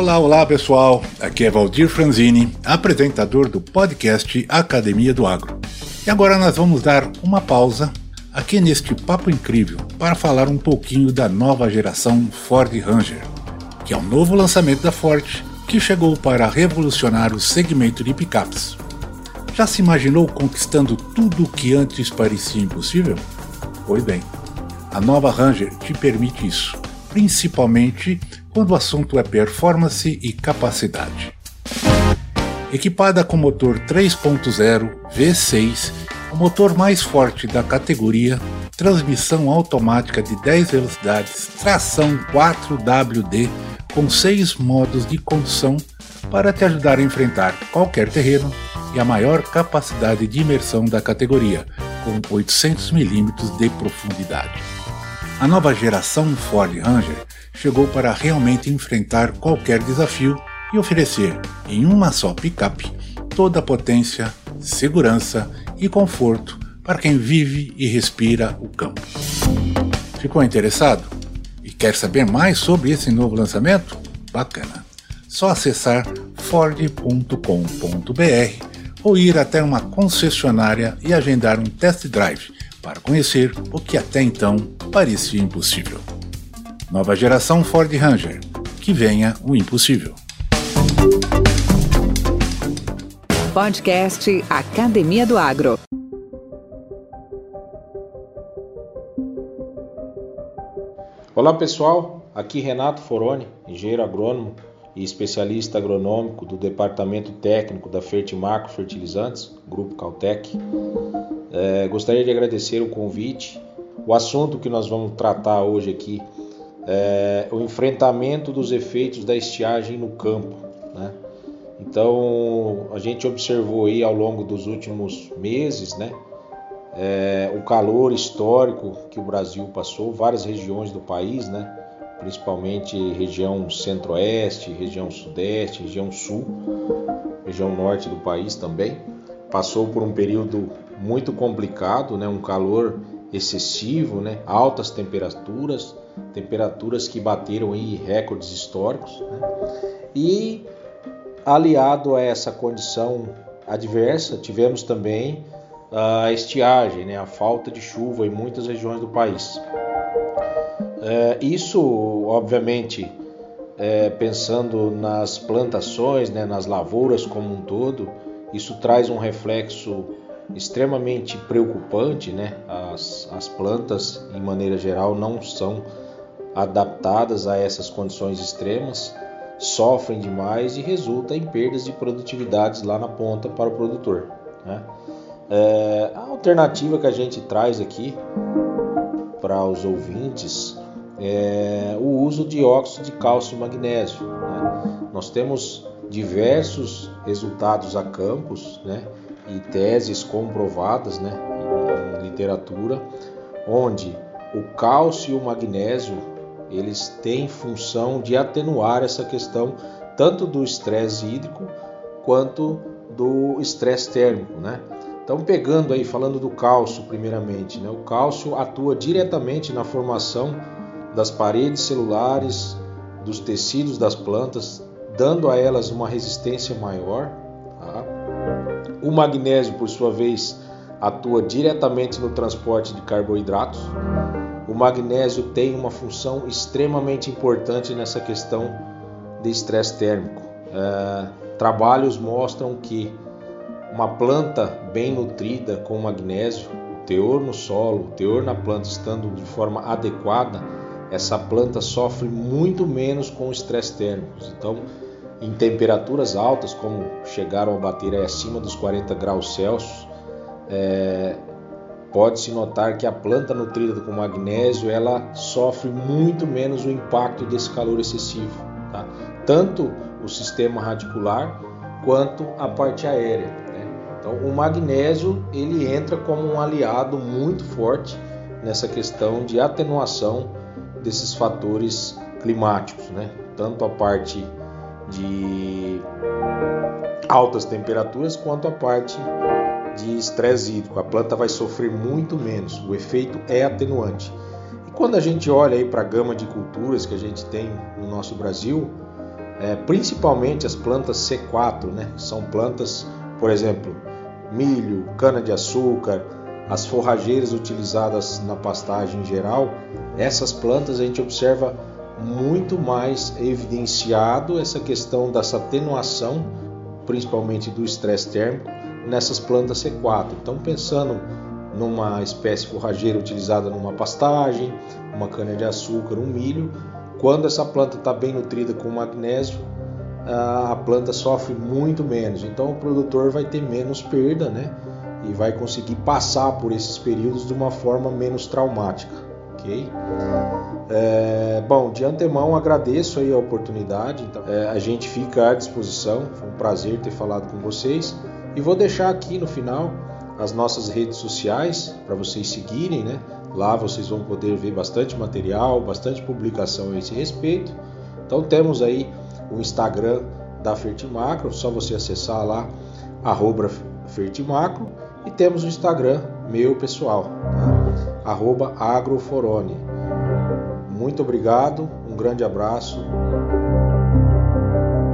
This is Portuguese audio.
Olá, olá pessoal, aqui é Valdir Franzini, apresentador do podcast Academia do Agro. E agora nós vamos dar uma pausa aqui neste papo incrível para falar um pouquinho da nova geração Ford Ranger, que é um novo lançamento da Ford que chegou para revolucionar o segmento de picapes. Já se imaginou conquistando tudo o que antes parecia impossível? Pois bem, a nova Ranger te permite isso, principalmente quando o assunto é performance e capacidade. Equipada com motor 3.0 V6, o motor mais forte da categoria, transmissão automática de 10 velocidades, tração 4WD com 6 modos de condução para te ajudar a enfrentar qualquer terreno e a maior capacidade de imersão da categoria, com 800 mm de profundidade. A nova geração Ford Ranger chegou para realmente enfrentar qualquer desafio e oferecer, em uma só picape, toda a potência, segurança e conforto para quem vive e respira o campo. Ficou interessado? E quer saber mais sobre esse novo lançamento? Bacana! Só acessar ford.com.br ou ir até uma concessionária e agendar um test drive para conhecer o que até então parecia impossível. Nova geração Ford Ranger. Que venha o impossível. Podcast Academia do Agro. Olá pessoal, aqui Renato Foroni, engenheiro agrônomo e especialista agronômico do Departamento Técnico da Fertimacro Fertilizantes, Grupo Caltech. É, gostaria de agradecer o convite. O assunto que nós vamos tratar hoje aqui é, o enfrentamento dos efeitos da estiagem no campo. Né? Então a gente observou aí ao longo dos últimos meses, né, é, o calor histórico que o Brasil passou, várias regiões do país, né, principalmente região centro-oeste, região sudeste, região sul, região norte do país também, passou por um período muito complicado, né, um calor excessivo, né, altas temperaturas, temperaturas que bateram em recordes históricos. Né? E aliado a essa condição adversa, tivemos também a estiagem, né? a falta de chuva em muitas regiões do país. É, isso, obviamente, é, pensando nas plantações, né, nas lavouras como um todo, isso traz um reflexo extremamente preocupante, né? As, as plantas, em maneira geral, não são adaptadas a essas condições extremas, sofrem demais e resulta em perdas de produtividades lá na ponta para o produtor. Né? É, a alternativa que a gente traz aqui para os ouvintes é o uso de óxido de cálcio e magnésio. Né? Nós temos diversos resultados a campos né? e teses comprovadas né? em, literatura, onde o cálcio e o magnésio eles têm função de atenuar essa questão tanto do estresse hídrico quanto do estresse térmico, né? Então, pegando aí, falando do cálcio primeiramente, né? o cálcio atua diretamente na formação das paredes celulares, dos tecidos das plantas, dando a elas uma resistência maior. Tá? O magnésio, por sua vez, atua diretamente no transporte de carboidratos, o magnésio tem uma função extremamente importante nessa questão de estresse térmico. É, trabalhos mostram que uma planta bem nutrida com magnésio, o teor no solo, o teor na planta estando de forma adequada, essa planta sofre muito menos com estresse térmicos. Então, em temperaturas altas, como chegaram a bater acima dos 40 graus Celsius, é, pode-se notar que a planta nutrida com magnésio ela sofre muito menos o impacto desse calor excessivo. tá? tanto o sistema radicular quanto a parte aérea. Né? Então, o magnésio ele entra como um aliado muito forte nessa questão de atenuação desses fatores climáticos, né? tanto a parte de altas temperaturas quanto a parte de estresse hídrico. A planta vai sofrer muito menos, o efeito é atenuante. E quando a gente olha aí para a gama de culturas que a gente tem no nosso Brasil, é, principalmente as plantas C4, né? São plantas, por exemplo, milho, cana-de-açúcar, as forrageiras utilizadas na pastagem em geral, essas plantas a gente observa muito mais evidenciado essa questão dessa atenuação, principalmente do estresse térmico, nessas plantas C4. Então, pensando numa espécie forrageira utilizada numa pastagem, uma cana-de-açúcar, um milho, quando essa planta está bem nutrida com magnésio, a planta sofre muito menos. Então, o produtor vai ter menos perda, né? e vai conseguir passar por esses períodos de uma forma menos traumática, ok? É, bom, de antemão agradeço aí a oportunidade, então, é, a gente fica à disposição, foi um prazer ter falado com vocês e vou deixar aqui no final as nossas redes sociais para vocês seguirem, né? Lá vocês vão poder ver bastante material, bastante publicação a esse respeito. Então temos aí o Instagram da Fertimacro, só você acessar lá, arroba Fertimacro e temos o Instagram meu pessoal, tá? agroforone. Muito obrigado, um grande abraço.